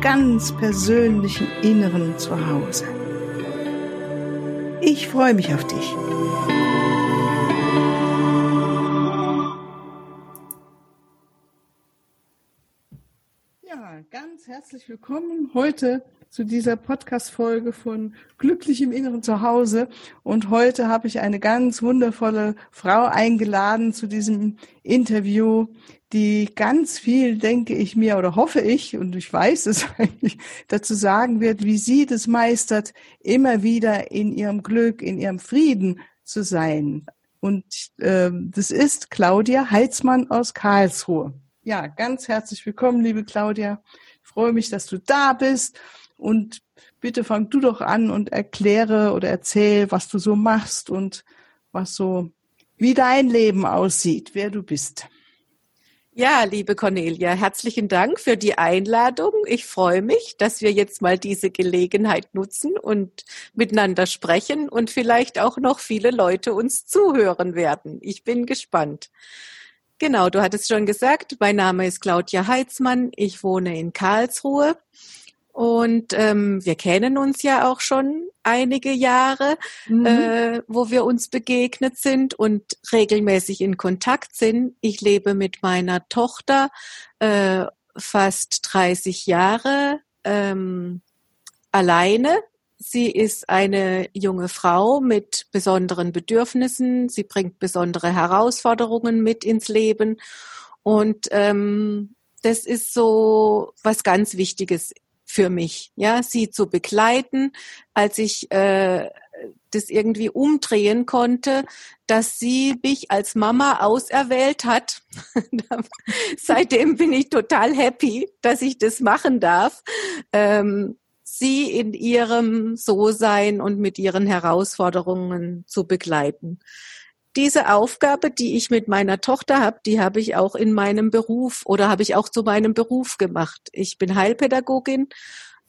ganz persönlichen Inneren zu Hause. Ich freue mich auf dich. Ja, ganz herzlich willkommen heute zu dieser Podcast-Folge von Glücklich im Inneren zu Hause. Und heute habe ich eine ganz wundervolle Frau eingeladen zu diesem Interview, die ganz viel, denke ich mir, oder hoffe ich, und ich weiß es eigentlich, dazu sagen wird, wie sie das meistert, immer wieder in ihrem Glück, in ihrem Frieden zu sein. Und äh, das ist Claudia Heitzmann aus Karlsruhe. Ja, ganz herzlich willkommen, liebe Claudia. Ich freue mich, dass du da bist. Und bitte fang du doch an und erkläre oder erzähl, was du so machst und was so, wie dein Leben aussieht, wer du bist. Ja, liebe Cornelia, herzlichen Dank für die Einladung. Ich freue mich, dass wir jetzt mal diese Gelegenheit nutzen und miteinander sprechen und vielleicht auch noch viele Leute uns zuhören werden. Ich bin gespannt. Genau, du hattest schon gesagt, mein Name ist Claudia Heitzmann. Ich wohne in Karlsruhe und ähm, wir kennen uns ja auch schon einige Jahre, mhm. äh, wo wir uns begegnet sind und regelmäßig in Kontakt sind. Ich lebe mit meiner Tochter äh, fast 30 Jahre ähm, alleine. Sie ist eine junge Frau mit besonderen Bedürfnissen. Sie bringt besondere Herausforderungen mit ins Leben. Und ähm, das ist so was ganz Wichtiges für mich, ja, sie zu begleiten, als ich äh, das irgendwie umdrehen konnte, dass sie mich als Mama auserwählt hat. Seitdem bin ich total happy, dass ich das machen darf. Ähm, sie in ihrem So-Sein und mit ihren Herausforderungen zu begleiten diese Aufgabe, die ich mit meiner Tochter habe, die habe ich auch in meinem Beruf oder habe ich auch zu meinem Beruf gemacht. Ich bin Heilpädagogin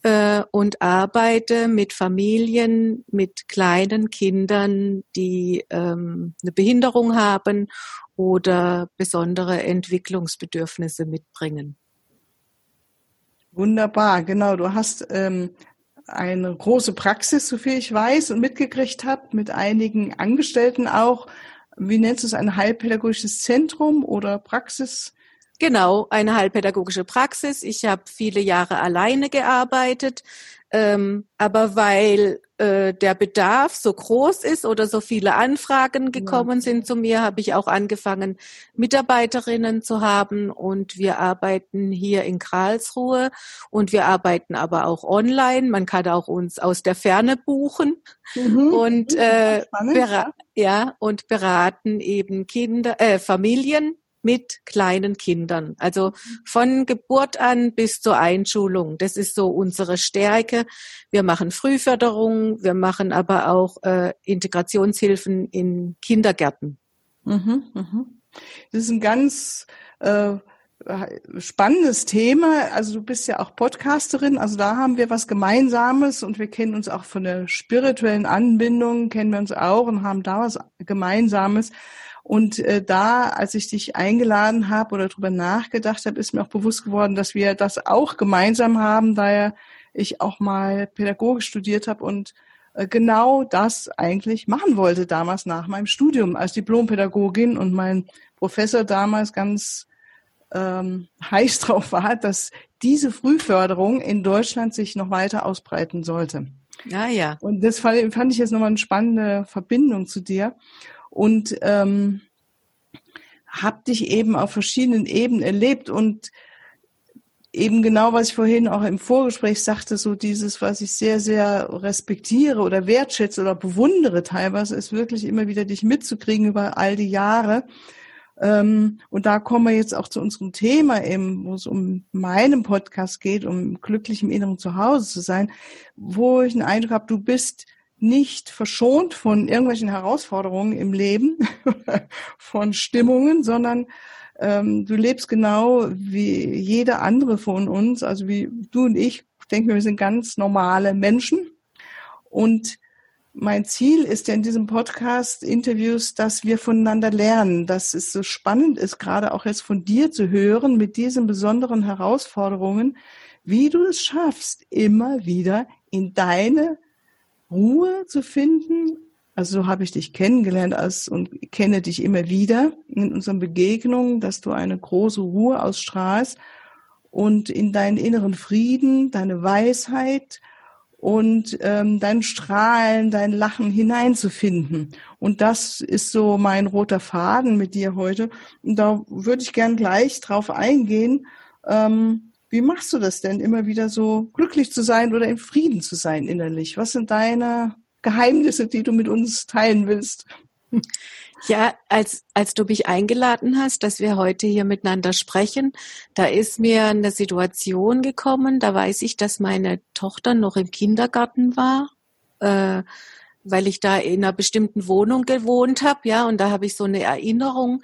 äh, und arbeite mit Familien, mit kleinen Kindern, die ähm, eine Behinderung haben oder besondere Entwicklungsbedürfnisse mitbringen. Wunderbar, genau. Du hast ähm, eine große Praxis, so viel ich weiß und mitgekriegt habe, mit einigen Angestellten auch wie nennst du es, ein heilpädagogisches Zentrum oder Praxis? Genau, eine heilpädagogische Praxis. Ich habe viele Jahre alleine gearbeitet, ähm, aber weil äh, der Bedarf so groß ist oder so viele Anfragen gekommen ja. sind zu mir, habe ich auch angefangen, Mitarbeiterinnen zu haben und wir arbeiten hier in Karlsruhe und wir arbeiten aber auch online. Man kann auch uns aus der Ferne buchen mhm. und äh, ja. ja und beraten eben Kinder, äh, Familien mit kleinen Kindern. Also von Geburt an bis zur Einschulung. Das ist so unsere Stärke. Wir machen Frühförderung, wir machen aber auch äh, Integrationshilfen in Kindergärten. Mhm, mhm. Das ist ein ganz äh, spannendes Thema. Also du bist ja auch Podcasterin, also da haben wir was Gemeinsames und wir kennen uns auch von der spirituellen Anbindung, kennen wir uns auch und haben da was Gemeinsames. Und äh, da, als ich dich eingeladen habe oder darüber nachgedacht habe, ist mir auch bewusst geworden, dass wir das auch gemeinsam haben, da ja ich auch mal Pädagogik studiert habe und äh, genau das eigentlich machen wollte damals nach meinem Studium als Diplompädagogin und mein Professor damals ganz ähm, heiß drauf war, dass diese Frühförderung in Deutschland sich noch weiter ausbreiten sollte. Ja, ja. Und das fand, fand ich jetzt nochmal eine spannende Verbindung zu dir und ähm, habe dich eben auf verschiedenen Ebenen erlebt und eben genau, was ich vorhin auch im Vorgespräch sagte, so dieses, was ich sehr, sehr respektiere oder wertschätze oder bewundere teilweise, ist wirklich immer wieder dich mitzukriegen über all die Jahre, Ähm, und da kommen wir jetzt auch zu unserem Thema eben, wo es um meinen Podcast geht, um glücklich im inneren Zuhause zu sein, wo ich den Eindruck habe, du bist nicht verschont von irgendwelchen Herausforderungen im Leben, von Stimmungen, sondern ähm, du lebst genau wie jeder andere von uns, also wie du und ich. Ich denke, wir sind ganz normale Menschen. Und mein Ziel ist ja in diesem Podcast Interviews, dass wir voneinander lernen, dass es so spannend ist, gerade auch jetzt von dir zu hören mit diesen besonderen Herausforderungen, wie du es schaffst, immer wieder in deine Ruhe zu finden. Also so habe ich dich kennengelernt als, und kenne dich immer wieder in unseren Begegnungen, dass du eine große Ruhe ausstrahlst und in deinen inneren Frieden, deine Weisheit, und ähm, dein Strahlen, dein Lachen hineinzufinden. Und das ist so mein roter Faden mit dir heute. Und da würde ich gern gleich drauf eingehen. Ähm, wie machst du das denn, immer wieder so glücklich zu sein oder in Frieden zu sein innerlich? Was sind deine Geheimnisse, die du mit uns teilen willst? Ja, als, als du mich eingeladen hast, dass wir heute hier miteinander sprechen, da ist mir eine Situation gekommen, da weiß ich, dass meine Tochter noch im Kindergarten war, äh, weil ich da in einer bestimmten Wohnung gewohnt habe, ja, und da habe ich so eine Erinnerung,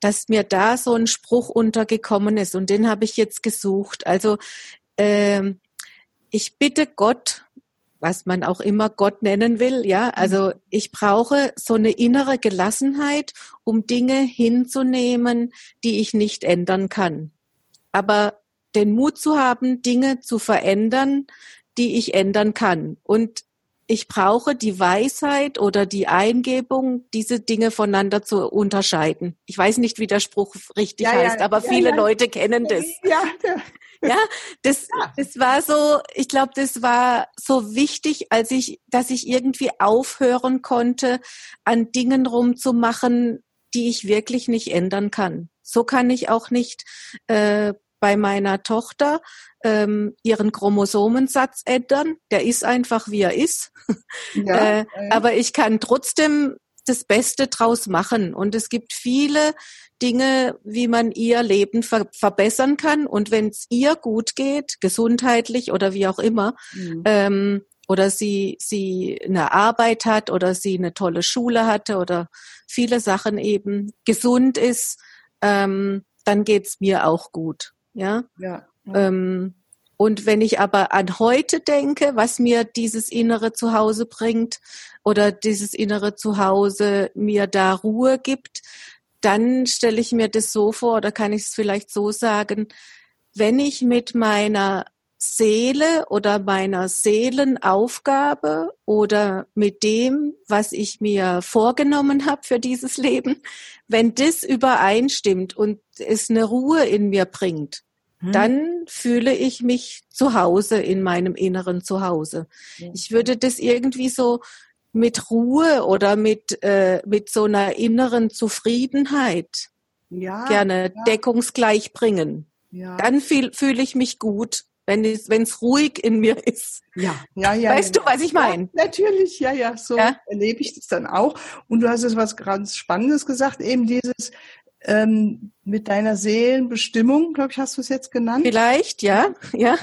dass mir da so ein Spruch untergekommen ist und den habe ich jetzt gesucht. Also äh, ich bitte Gott, was man auch immer Gott nennen will, ja. Also ich brauche so eine innere Gelassenheit, um Dinge hinzunehmen, die ich nicht ändern kann. Aber den Mut zu haben, Dinge zu verändern, die ich ändern kann. Und ich brauche die Weisheit oder die Eingebung, diese Dinge voneinander zu unterscheiden. Ich weiß nicht, wie der Spruch richtig ja, heißt, ja, aber ja, viele Leute kennen das. Ja, ja, das, das war so, ich glaube, das war so wichtig, als ich, dass ich irgendwie aufhören konnte, an Dingen rumzumachen, die ich wirklich nicht ändern kann. So kann ich auch nicht äh, bei meiner Tochter ähm, ihren Chromosomensatz ändern. Der ist einfach, wie er ist. Ja, äh, ja. Aber ich kann trotzdem das Beste draus machen. Und es gibt viele Dinge, wie man ihr Leben ver verbessern kann. Und wenn es ihr gut geht, gesundheitlich oder wie auch immer, mhm. ähm, oder sie, sie eine Arbeit hat oder sie eine tolle Schule hatte oder viele Sachen eben gesund ist, ähm, dann geht's mir auch gut. Ja. ja. Ähm, und wenn ich aber an heute denke, was mir dieses innere Zuhause bringt oder dieses innere Zuhause mir da Ruhe gibt, dann stelle ich mir das so vor, oder kann ich es vielleicht so sagen, wenn ich mit meiner Seele oder meiner Seelenaufgabe oder mit dem, was ich mir vorgenommen habe für dieses Leben, wenn das übereinstimmt und es eine Ruhe in mir bringt, hm. dann fühle ich mich zu Hause in meinem inneren Zuhause. Ich würde das irgendwie so mit Ruhe oder mit, äh, mit so einer inneren Zufriedenheit ja, gerne ja. deckungsgleich bringen. Ja. Dann fühle fühl ich mich gut, wenn es ruhig in mir ist. Ja, ja, ja. Weißt ja, du, was ich meine? Ja, natürlich, ja, ja. So erlebe ich das dann auch. Und du hast jetzt was ganz Spannendes gesagt, eben dieses, ähm, mit deiner Seelenbestimmung, glaube ich, hast du es jetzt genannt. Vielleicht, ja, ja.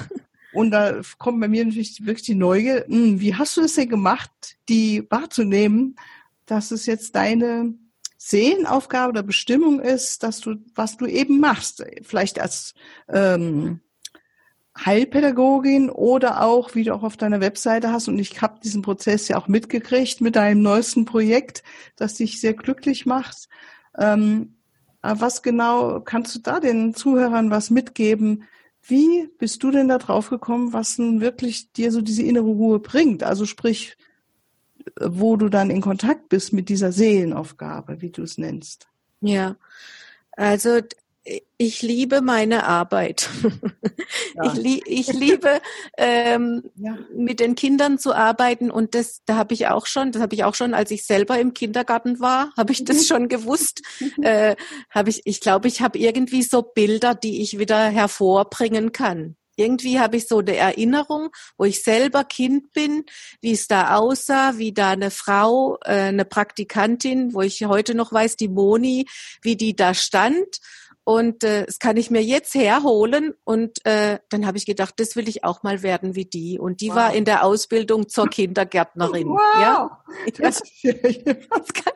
Und da kommt bei mir natürlich wirklich die Neugier, hm, wie hast du es denn gemacht, die wahrzunehmen, dass es jetzt deine Seelenaufgabe oder Bestimmung ist, dass du, was du eben machst, vielleicht als ähm, Heilpädagogin oder auch, wie du auch auf deiner Webseite hast, und ich habe diesen Prozess ja auch mitgekriegt mit deinem neuesten Projekt, das dich sehr glücklich macht. Ähm, was genau kannst du da den Zuhörern was mitgeben? Wie bist du denn da drauf gekommen, was nun wirklich dir so diese innere Ruhe bringt? Also sprich, wo du dann in Kontakt bist mit dieser Seelenaufgabe, wie du es nennst. Ja, also ich liebe meine Arbeit. Ja. Ich, li ich, liebe ähm, ja. mit den Kindern zu arbeiten und das, da habe ich auch schon, das habe ich auch schon, als ich selber im Kindergarten war, habe ich das mhm. schon gewusst. äh, habe ich, ich glaube, ich habe irgendwie so Bilder, die ich wieder hervorbringen kann. irgendwie habe ich so eine Erinnerung, wo ich selber Kind bin, wie es da aussah, wie da eine Frau, äh, eine Praktikantin, wo ich heute noch weiß, die Moni, wie die da stand. Und äh, das kann ich mir jetzt herholen. Und äh, dann habe ich gedacht, das will ich auch mal werden wie die. Und die wow. war in der Ausbildung zur Kindergärtnerin. Wow. Ja? Das, das kann,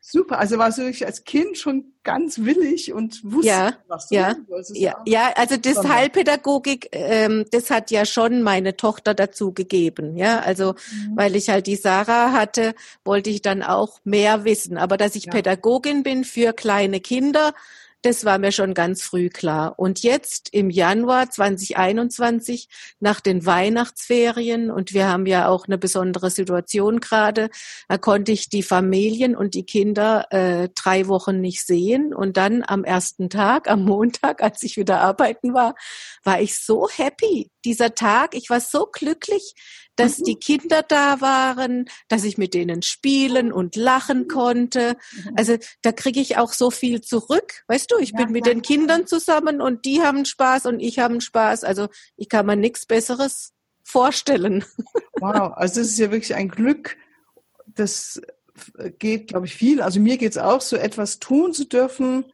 Super, also warst du wirklich als Kind schon ganz willig und wusste, ja, was du ja, wolltest. Ja, ja, also das Sondern. Heilpädagogik, ähm, das hat ja schon meine Tochter dazu gegeben. Ja, also mhm. weil ich halt die Sarah hatte, wollte ich dann auch mehr wissen. Aber dass ich ja. Pädagogin bin für kleine Kinder, das war mir schon ganz früh klar. Und jetzt im Januar 2021, nach den Weihnachtsferien, und wir haben ja auch eine besondere Situation gerade, da konnte ich die Familien und die Kinder äh, drei Wochen nicht sehen. Und dann am ersten Tag, am Montag, als ich wieder arbeiten war, war ich so happy. Dieser Tag, ich war so glücklich, dass mhm. die Kinder da waren, dass ich mit denen spielen und lachen konnte. Mhm. Also da kriege ich auch so viel zurück. Weißt du, ich ja, bin mit ja. den Kindern zusammen und die haben Spaß und ich habe Spaß. Also ich kann mir nichts Besseres vorstellen. Wow, also das ist ja wirklich ein Glück, das geht, glaube ich, viel. Also mir geht es auch, so etwas tun zu dürfen,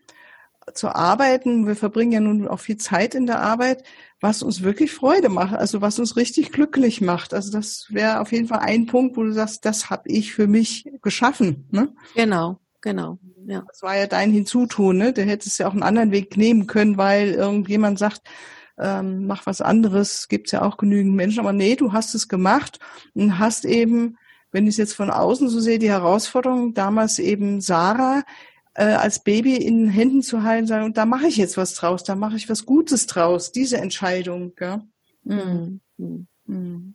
zu arbeiten. Wir verbringen ja nun auch viel Zeit in der Arbeit, was uns wirklich Freude macht, also was uns richtig glücklich macht. Also das wäre auf jeden Fall ein Punkt, wo du sagst, das habe ich für mich geschaffen. Ne? Genau, genau. Ja. Das war ja dein Hinzutun, ne? Der hättest ja auch einen anderen Weg nehmen können, weil irgendjemand sagt, ähm, mach was anderes, gibt's ja auch genügend Menschen. Aber nee, du hast es gemacht und hast eben, wenn ich es jetzt von außen so sehe, die Herausforderung, damals eben Sarah äh, als Baby in den Händen zu halten, sagen, und da mache ich jetzt was draus, da mache ich was Gutes draus, diese Entscheidung. Gell? Mhm. Mhm.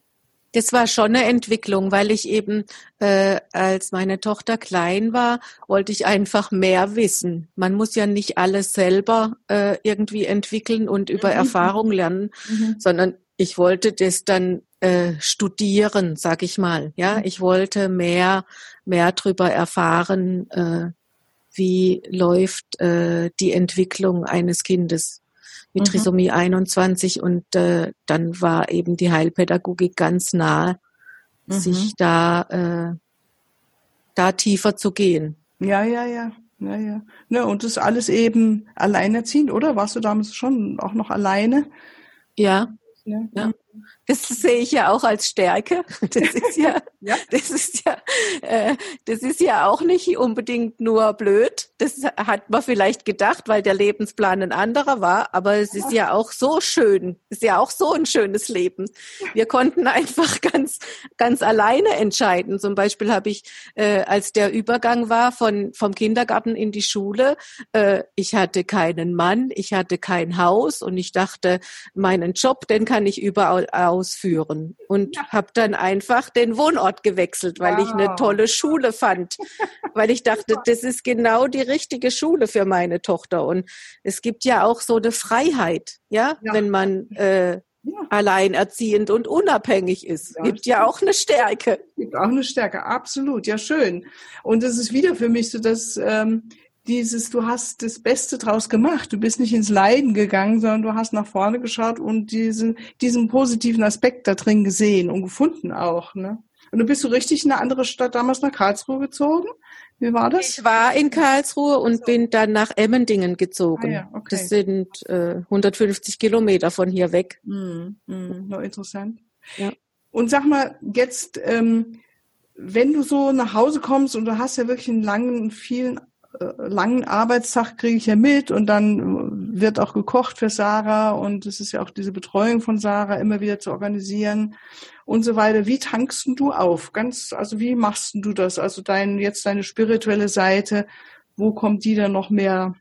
Das war schon eine Entwicklung, weil ich eben, äh, als meine Tochter klein war, wollte ich einfach mehr wissen. Man muss ja nicht alles selber äh, irgendwie entwickeln und über mhm. Erfahrung lernen, mhm. sondern ich wollte das dann äh, studieren, sag ich mal. Ja, mhm. ich wollte mehr, mehr drüber erfahren, äh, wie läuft äh, die Entwicklung eines Kindes mit mhm. Trisomie 21 und äh, dann war eben die Heilpädagogik ganz nah, mhm. sich da, äh, da tiefer zu gehen. Ja, ja, ja. Ja, ja. Ne, und das alles eben alleinerziehend, oder? Warst du damals schon auch noch alleine? Ja. Ja. ja. Das sehe ich ja auch als Stärke. Das ist ja, ja. das ist ja, äh, das ist ja auch nicht unbedingt nur blöd. Das hat man vielleicht gedacht, weil der Lebensplan ein anderer war. Aber es ist ja auch so schön. Es ist ja auch so ein schönes Leben. Wir konnten einfach ganz, ganz alleine entscheiden. Zum Beispiel habe ich, äh, als der Übergang war von vom Kindergarten in die Schule, äh, ich hatte keinen Mann, ich hatte kein Haus und ich dachte, meinen Job, den kann ich überall ausführen und ja. habe dann einfach den Wohnort gewechselt, weil wow. ich eine tolle Schule fand, weil ich dachte, das ist genau die richtige Schule für meine Tochter und es gibt ja auch so eine Freiheit, ja, ja. wenn man äh, ja. alleinerziehend und unabhängig ist. Ja, gibt ja auch eine Stärke. Gibt auch eine Stärke, absolut, ja schön. Und es ist wieder für mich so, dass ähm, dieses, du hast das Beste draus gemacht. Du bist nicht ins Leiden gegangen, sondern du hast nach vorne geschaut und diesen, diesen positiven Aspekt da drin gesehen und gefunden auch. Ne? Und du bist so richtig in eine andere Stadt damals nach Karlsruhe gezogen? Wie war das? Ich war in Karlsruhe und so. bin dann nach Emmendingen gezogen. Ah, ja, okay. Das sind äh, 150 Kilometer von hier weg. Mm, mm, no, interessant. Ja. Und sag mal, jetzt, ähm, wenn du so nach Hause kommst und du hast ja wirklich einen langen, vielen langen Arbeitstag kriege ich ja mit und dann wird auch gekocht für Sarah und es ist ja auch diese Betreuung von Sarah immer wieder zu organisieren und so weiter. Wie tankst du auf? Ganz, also wie machst du das? Also dein, jetzt deine spirituelle Seite, wo kommt die dann noch mehr,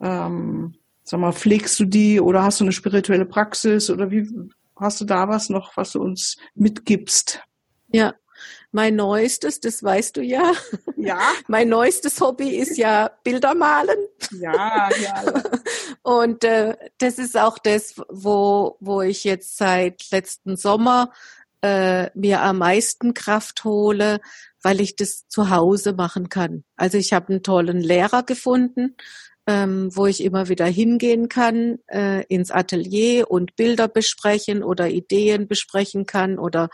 ähm, sag mal, pflegst du die oder hast du eine spirituelle Praxis oder wie hast du da was noch, was du uns mitgibst? Ja, mein neuestes, das weißt du ja. Ja. Mein neuestes Hobby ist ja Bilder malen. Ja, ja. Und äh, das ist auch das, wo, wo ich jetzt seit letzten Sommer äh, mir am meisten Kraft hole, weil ich das zu Hause machen kann. Also ich habe einen tollen Lehrer gefunden, ähm, wo ich immer wieder hingehen kann, äh, ins Atelier und Bilder besprechen oder Ideen besprechen kann oder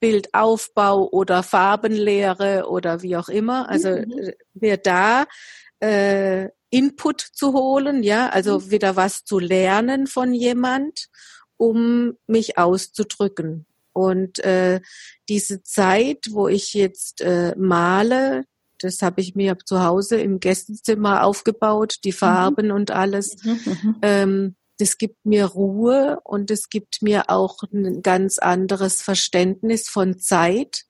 Bildaufbau oder Farbenlehre oder wie auch immer. Also mhm. mir da äh, Input zu holen, ja, also mhm. wieder was zu lernen von jemand, um mich auszudrücken. Und äh, diese Zeit, wo ich jetzt äh, male, das habe ich mir zu Hause im Gästezimmer aufgebaut, die mhm. Farben mhm. und alles. Mhm, mhm, ähm, das gibt mir Ruhe und es gibt mir auch ein ganz anderes Verständnis von Zeit.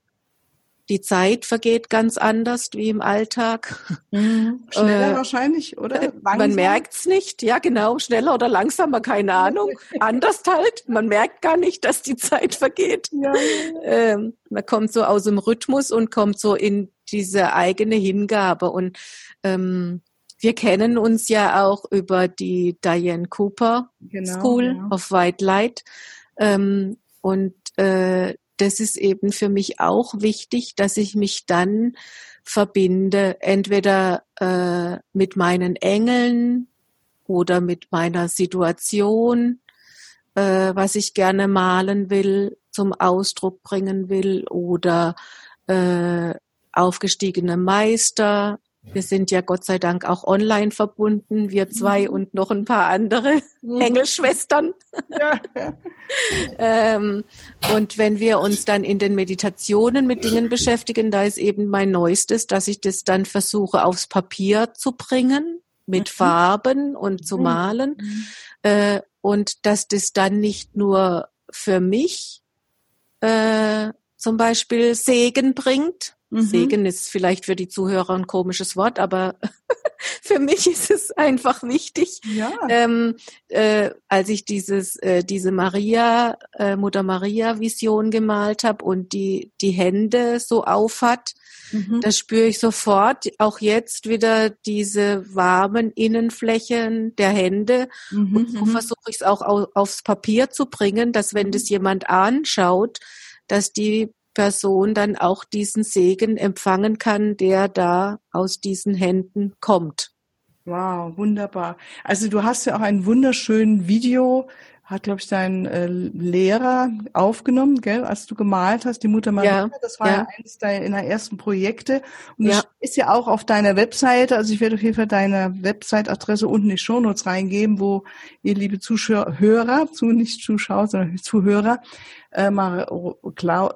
Die Zeit vergeht ganz anders wie im Alltag. Mhm. Schneller äh, wahrscheinlich, oder? Langsam? Man merkt's nicht, ja genau, schneller oder langsamer, keine Ahnung. anders halt, man merkt gar nicht, dass die Zeit vergeht. Ja. Ähm, man kommt so aus dem Rhythmus und kommt so in diese eigene Hingabe. Und ähm, wir kennen uns ja auch über die Diane Cooper genau, School ja. of White Light. Ähm, und äh, das ist eben für mich auch wichtig, dass ich mich dann verbinde, entweder äh, mit meinen Engeln oder mit meiner Situation, äh, was ich gerne malen will, zum Ausdruck bringen will, oder äh, aufgestiegene Meister. Wir sind ja Gott sei Dank auch online verbunden, wir zwei mhm. und noch ein paar andere mhm. Engelschwestern. Ja. ähm, und wenn wir uns dann in den Meditationen mit Dingen beschäftigen, da ist eben mein Neuestes, dass ich das dann versuche aufs Papier zu bringen, mit mhm. Farben und zu malen. Mhm. Äh, und dass das dann nicht nur für mich äh, zum Beispiel Segen bringt, Mhm. Segen ist vielleicht für die Zuhörer ein komisches Wort, aber für mich ist es einfach wichtig. Ja. Ähm, äh, als ich dieses, äh, diese Maria, äh, Mutter Maria Vision gemalt habe und die, die Hände so aufhat, mhm. da spüre ich sofort auch jetzt wieder diese warmen Innenflächen der Hände. Mhm. Und so mhm. versuche ich es auch aufs Papier zu bringen, dass wenn das jemand anschaut, dass die Person dann auch diesen Segen empfangen kann, der da aus diesen Händen kommt. Wow, wunderbar. Also du hast ja auch ein wunderschönes Video, hat glaube ich dein äh, Lehrer aufgenommen, gell, als du gemalt hast, die Mutter Maria. Ja, das war ja, eines deiner ersten Projekte und das ja. ist ja auch auf deiner Webseite. Also ich werde auf jeden Fall deine Website-Adresse unten in die Shownotes reingeben, wo ihr liebe Zuschauer, zu nicht Zuschauer, sondern Zuhörer äh, mal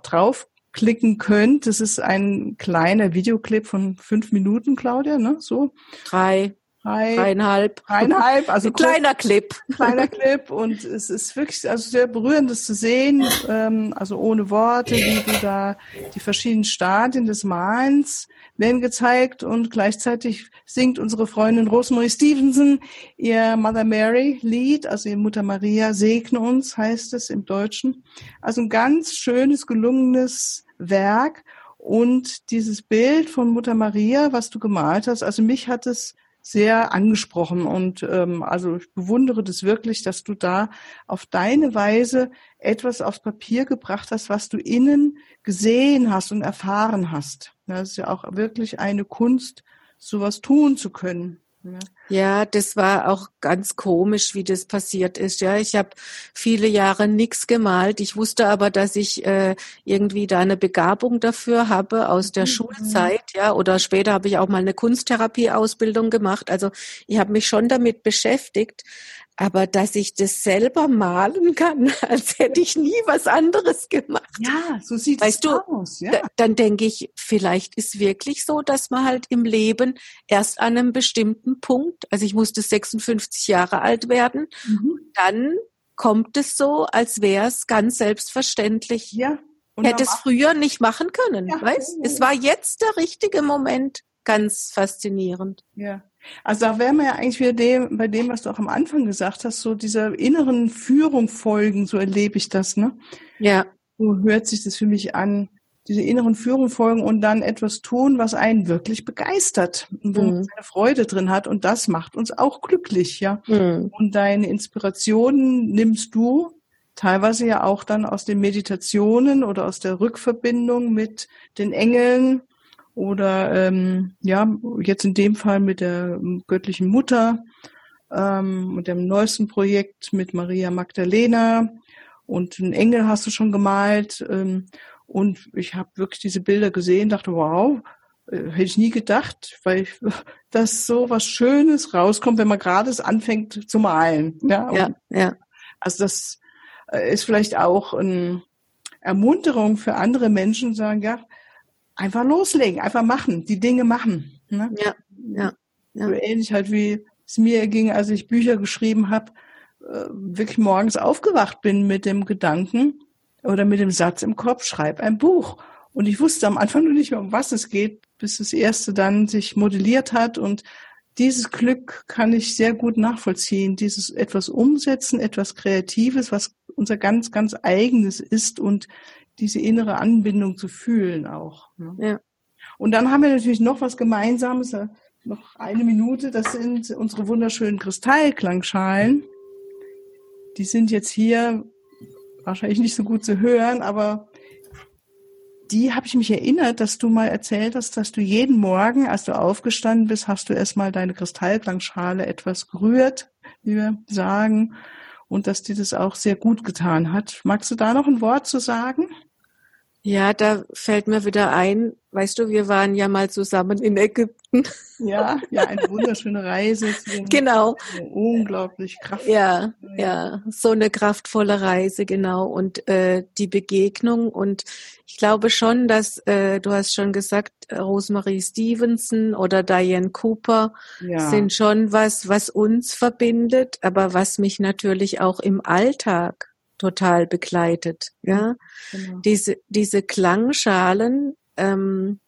drauf klicken könnt. Das ist ein kleiner Videoclip von fünf Minuten, Claudia, ne? So. Drei. Drei, dreieinhalb. Dreieinhalb, also ein kleiner Clip. Kleiner Clip und es ist wirklich also sehr berührend, das zu sehen, ähm, also ohne Worte, wie du da die verschiedenen Stadien des Malens werden gezeigt und gleichzeitig singt unsere Freundin Rosemary Stevenson ihr Mother Mary Lied, also ihr Mutter Maria segne uns, heißt es im Deutschen. Also ein ganz schönes, gelungenes Werk und dieses Bild von Mutter Maria, was du gemalt hast, also mich hat es sehr angesprochen und ähm, also ich bewundere das wirklich, dass du da auf deine Weise etwas aufs Papier gebracht hast, was du innen gesehen hast und erfahren hast. Das ist ja auch wirklich eine Kunst, sowas tun zu können. Ja. Ja, das war auch ganz komisch, wie das passiert ist. Ja, ich habe viele Jahre nichts gemalt. Ich wusste aber, dass ich äh, irgendwie da eine Begabung dafür habe aus der mhm. Schulzeit. Ja, oder später habe ich auch mal eine Kunsttherapieausbildung gemacht. Also ich habe mich schon damit beschäftigt. Aber dass ich das selber malen kann, als hätte ich nie was anderes gemacht. Ja, so sieht weißt es du, aus. Ja. Dann denke ich, vielleicht ist wirklich so, dass man halt im Leben erst an einem bestimmten Punkt, also ich musste 56 Jahre alt werden, mhm. dann kommt es so, als wäre es ganz selbstverständlich. Ja. Hätte es früher nicht machen können, ja, weißt? Ja, ja, es war jetzt der richtige Moment. Ganz faszinierend. Ja. Also da wären wir ja eigentlich wieder dem, bei dem, was du auch am Anfang gesagt hast, so dieser inneren Führung folgen, so erlebe ich das, ne? Ja. So hört sich das für mich an. Diese inneren Führung folgen und dann etwas tun, was einen wirklich begeistert, wo mhm. man seine Freude drin hat. Und das macht uns auch glücklich, ja. Mhm. Und deine Inspirationen nimmst du teilweise ja auch dann aus den Meditationen oder aus der Rückverbindung mit den Engeln oder ähm, ja, jetzt in dem Fall mit der göttlichen Mutter ähm, und dem neuesten Projekt mit Maria Magdalena und einen Engel hast du schon gemalt ähm, und ich habe wirklich diese Bilder gesehen, dachte, wow, äh, hätte ich nie gedacht, weil ich, dass so was Schönes rauskommt, wenn man gerade es anfängt zu malen. Ja, ja, ja. Also das äh, ist vielleicht auch eine Ermunterung für andere Menschen, sagen, ja, einfach loslegen, einfach machen, die Dinge machen. Ne? Ja, ja, ja. So ähnlich halt wie es mir ging, als ich Bücher geschrieben habe, äh, wirklich morgens aufgewacht bin mit dem Gedanken oder mit dem Satz im Kopf, schreib ein Buch. Und ich wusste am Anfang noch nicht mehr, um was es geht, bis das erste dann sich modelliert hat. Und dieses Glück kann ich sehr gut nachvollziehen. Dieses etwas umsetzen, etwas Kreatives, was unser ganz, ganz eigenes ist und diese innere Anbindung zu fühlen auch. Ne? Ja. Und dann haben wir natürlich noch was Gemeinsames, äh, noch eine Minute, das sind unsere wunderschönen Kristallklangschalen. Die sind jetzt hier wahrscheinlich nicht so gut zu hören, aber die habe ich mich erinnert, dass du mal erzählt hast, dass du jeden Morgen, als du aufgestanden bist, hast du erstmal deine Kristallklangschale etwas gerührt, wie wir sagen, und dass dir das auch sehr gut getan hat. Magst du da noch ein Wort zu sagen? Ja, da fällt mir wieder ein, weißt du, wir waren ja mal zusammen in Ägypten. Ja, ja, eine wunderschöne Reise. genau. Unglaublich kraftvoll. Ja, ja, so eine kraftvolle Reise, genau. Und äh, die Begegnung. Und ich glaube schon, dass, äh, du hast schon gesagt, Rosemarie Stevenson oder Diane Cooper ja. sind schon was, was uns verbindet, aber was mich natürlich auch im Alltag total begleitet. Ja, genau. diese diese Klangschalen. Ähm,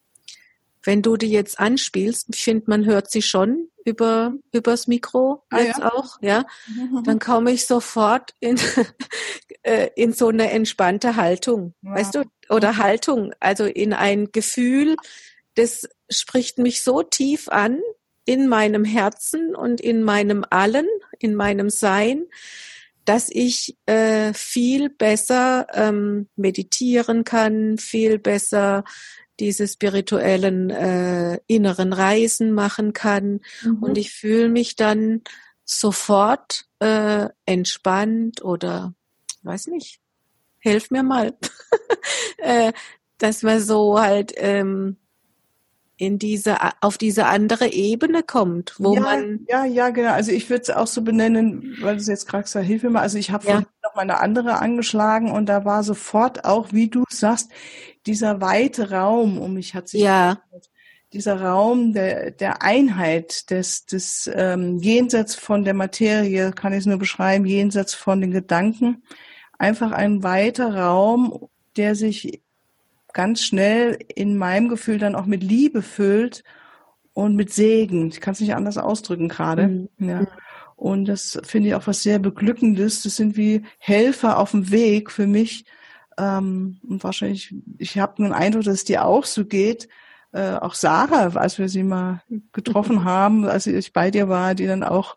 wenn du die jetzt anspielst, ich finde, man hört sie schon über übers Mikro ah, jetzt ja? auch, ja, mhm. dann komme ich sofort in äh, in so eine entspannte Haltung, ja. weißt du, oder Haltung, also in ein Gefühl, das spricht mich so tief an in meinem Herzen und in meinem Allen, in meinem Sein, dass ich äh, viel besser ähm, meditieren kann, viel besser diese spirituellen äh, inneren Reisen machen kann mhm. und ich fühle mich dann sofort äh, entspannt oder weiß nicht, helf mir mal, äh, dass man so halt ähm, in diese auf diese andere Ebene kommt, wo ja, man ja ja genau. Also ich würde es auch so benennen, weil du jetzt gerade gesagt, hilf mir mal. Also ich habe ja. Mal eine andere angeschlagen und da war sofort auch, wie du sagst, dieser weite Raum um mich hat sich ja. dieser Raum der der Einheit des des ähm, jenseits von der Materie kann ich es nur beschreiben jenseits von den Gedanken einfach ein weiter Raum der sich ganz schnell in meinem Gefühl dann auch mit Liebe füllt und mit Segen. Ich kann es nicht anders ausdrücken gerade. Mhm. Ja. Und das finde ich auch was sehr Beglückendes. Das sind wie Helfer auf dem Weg für mich. Ähm, und wahrscheinlich, ich habe den Eindruck, dass es dir auch so geht. Äh, auch Sarah, als wir sie mal getroffen haben, als ich bei dir war, die dann auch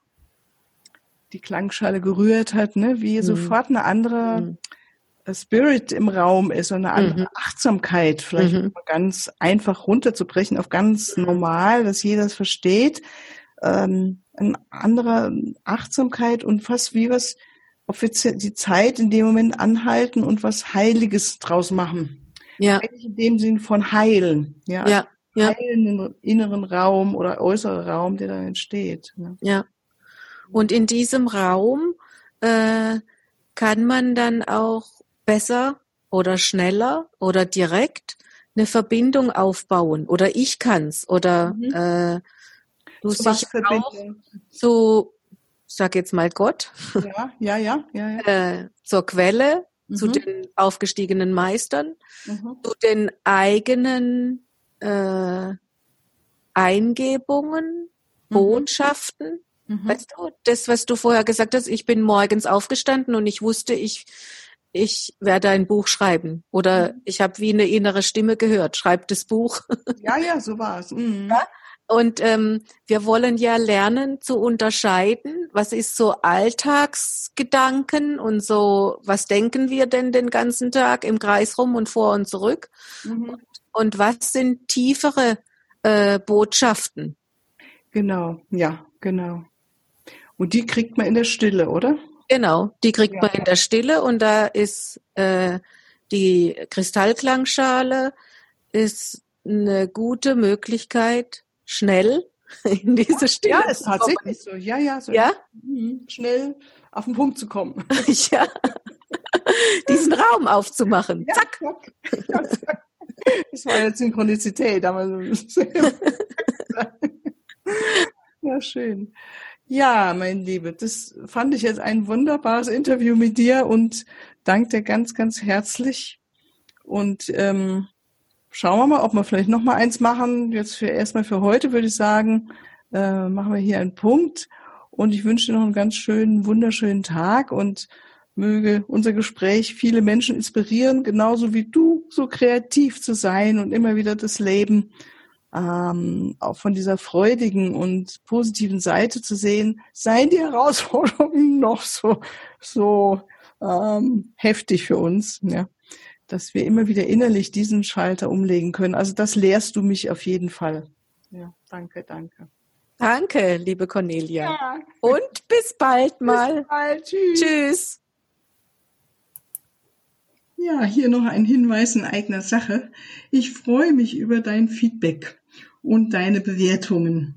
die Klangschale gerührt hat, ne, wie mhm. sofort eine andere mhm. Spirit im Raum ist und eine andere mhm. Achtsamkeit, vielleicht mhm. ganz einfach runterzubrechen auf ganz normal, dass jeder es versteht. Ähm, eine andere Achtsamkeit und fast wie was, ob wir die Zeit in dem Moment anhalten und was Heiliges draus machen. Ja. Heilig in dem Sinn von heilen. Ja. ja. ja. Heilen den inneren Raum oder äußere Raum, der dann entsteht. Ne? Ja. Und in diesem Raum äh, kann man dann auch besser oder schneller oder direkt eine Verbindung aufbauen oder ich kann's oder mhm. äh, du so sich auch zu, sag jetzt mal Gott, ja, ja, ja, ja, ja. Äh, zur Quelle, mhm. zu den aufgestiegenen Meistern, mhm. zu den eigenen äh, Eingebungen, mhm. Botschaften. Mhm. Weißt du, das, was du vorher gesagt hast, ich bin morgens aufgestanden und ich wusste, ich ich werde ein Buch schreiben. Oder mhm. ich habe wie eine innere Stimme gehört, schreib das Buch. Ja, ja, so war es. Mhm. Ja? Und ähm, wir wollen ja lernen zu unterscheiden, was ist so Alltagsgedanken und so, was denken wir denn den ganzen Tag im Kreis rum und vor und zurück. Mhm. Und, und was sind tiefere äh, Botschaften. Genau, ja, genau. Und die kriegt man in der Stille, oder? Genau, die kriegt ja. man in der Stille und da ist äh, die Kristallklangschale ist eine gute Möglichkeit, schnell in diese Stille. Ja, ist tatsächlich so. Ja, ja, so ja? Mhm. schnell auf den Punkt zu kommen. ja. Diesen Raum aufzumachen. Ja, zack. zack. Das war jetzt Synchronizität, aber ja, schön. Ja, mein Liebe, das fand ich jetzt ein wunderbares Interview mit dir und danke dir ganz, ganz herzlich. Und ähm, schauen wir mal, ob wir vielleicht noch mal eins machen. Jetzt für erstmal für heute würde ich sagen, äh, machen wir hier einen Punkt. Und ich wünsche dir noch einen ganz schönen, wunderschönen Tag und möge unser Gespräch viele Menschen inspirieren, genauso wie du, so kreativ zu sein und immer wieder das Leben ähm, auch von dieser freudigen und positiven Seite zu sehen, seien die Herausforderungen noch so, so ähm, heftig für uns, ja, dass wir immer wieder innerlich diesen Schalter umlegen können. Also das lehrst du mich auf jeden Fall. Ja, danke, danke. Danke, liebe Cornelia. Ja. Und bis bald mal. Bis bald. Tschüss. Tschüss. Ja, hier noch ein Hinweis in eigener Sache. Ich freue mich über dein Feedback und deine Bewertungen